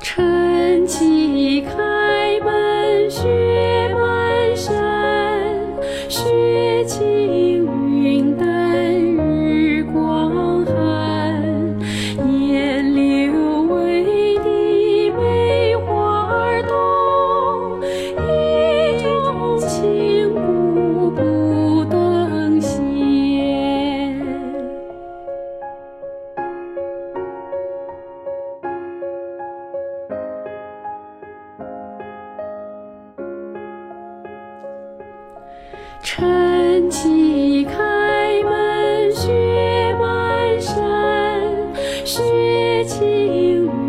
晨起看晨起开门雪满山雪晴雨